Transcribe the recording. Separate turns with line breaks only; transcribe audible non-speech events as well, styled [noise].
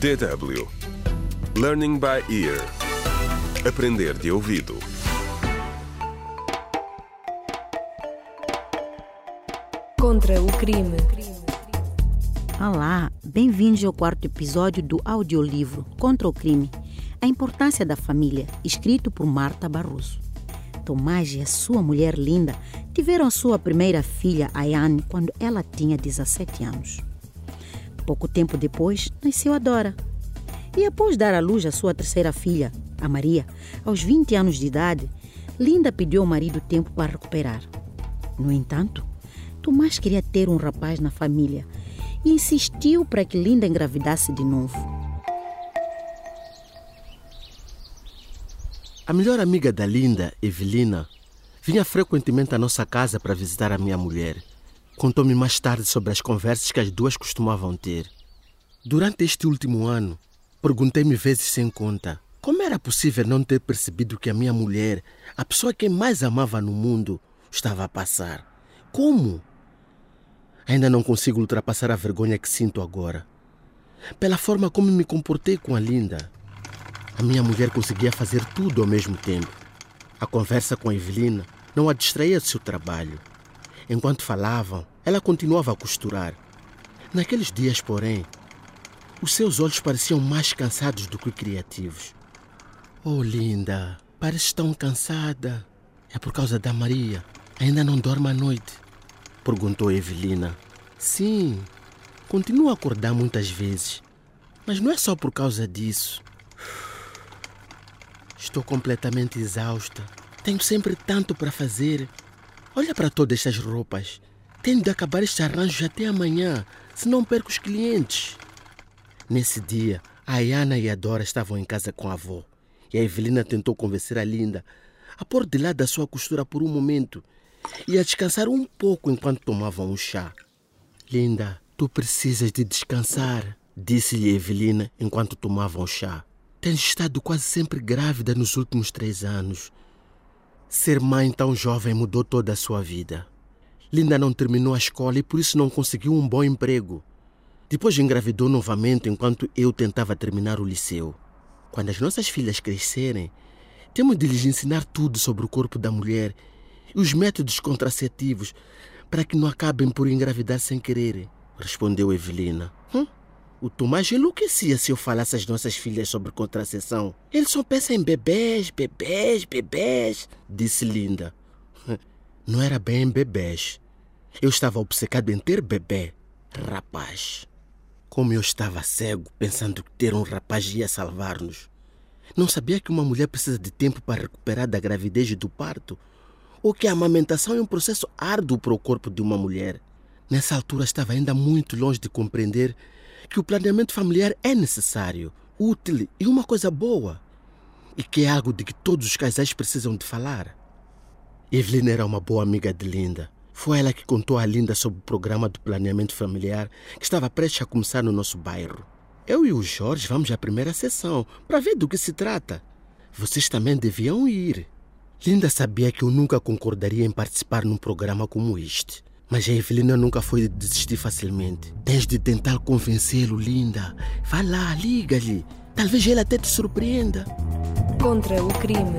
DW Learning by Ear Aprender de ouvido
Contra o crime.
Olá, bem-vindos ao quarto episódio do audiolivro Contra o Crime A Importância da Família, escrito por Marta Barroso. Tomás e a sua mulher linda tiveram a sua primeira filha, Ayane, quando ela tinha 17 anos. Pouco tempo depois, nasceu a Dora. E após dar à luz a sua terceira filha, a Maria, aos 20 anos de idade, Linda pediu ao marido tempo para recuperar. No entanto, Tomás queria ter um rapaz na família e insistiu para que Linda engravidasse de novo.
A melhor amiga da Linda, Evelina, vinha frequentemente à nossa casa para visitar a minha mulher. Contou-me mais tarde sobre as conversas que as duas costumavam ter. Durante este último ano, perguntei-me vezes sem conta como era possível não ter percebido que a minha mulher, a pessoa que mais amava no mundo, estava a passar. Como? Ainda não consigo ultrapassar a vergonha que sinto agora. Pela forma como me comportei com a Linda, a minha mulher conseguia fazer tudo ao mesmo tempo. A conversa com a Evelina não a distraía do seu trabalho. Enquanto falavam, ela continuava a costurar. Naqueles dias, porém, os seus olhos pareciam mais cansados do que criativos. Oh, linda, parece tão cansada. É por causa da Maria. Ainda não dorme à noite? Perguntou Evelina. Sim, continuo a acordar muitas vezes. Mas não é só por causa disso. Estou completamente exausta. Tenho sempre tanto para fazer. Olha para todas estas roupas. Tenho de acabar este arranjo até amanhã, senão perco os clientes. Nesse dia, a Ayana e a Dora estavam em casa com a avó. E a Evelina tentou convencer a Linda a pôr de lado a sua costura por um momento e a descansar um pouco enquanto tomavam um chá. Linda, tu precisas de descansar, disse-lhe Evelina enquanto tomavam o chá. Tens estado quase sempre grávida nos últimos três anos. Ser mãe tão jovem mudou toda a sua vida. Linda não terminou a escola e por isso não conseguiu um bom emprego. Depois engravidou novamente enquanto eu tentava terminar o liceu. Quando as nossas filhas crescerem, temos de lhes ensinar tudo sobre o corpo da mulher e os métodos contraceptivos para que não acabem por engravidar sem querer, respondeu Evelina. Hum? O Tomás enlouquecia se eu falasse às nossas filhas sobre contracepção. Ele só pensa em bebês, bebês, bebês, disse Linda. [laughs] Não era bem em bebês. Eu estava obcecado em ter bebê, rapaz. Como eu estava cego, pensando que ter um rapaz ia salvar-nos. Não sabia que uma mulher precisa de tempo para recuperar da gravidez e do parto, ou que a amamentação é um processo árduo para o corpo de uma mulher. Nessa altura estava ainda muito longe de compreender que o planeamento familiar é necessário, útil e uma coisa boa, e que é algo de que todos os casais precisam de falar. Evelyn era uma boa amiga de Linda. Foi ela que contou a Linda sobre o programa de planeamento familiar que estava prestes a começar no nosso bairro. Eu e o Jorge vamos à primeira sessão para ver do que se trata. Vocês também deviam ir. Linda sabia que eu nunca concordaria em participar num programa como este. Mas a Evelina nunca foi de desistir facilmente. Tens de tentar convencê-lo, Linda. Vá lá, liga-lhe. Talvez ele até te surpreenda.
Contra o crime.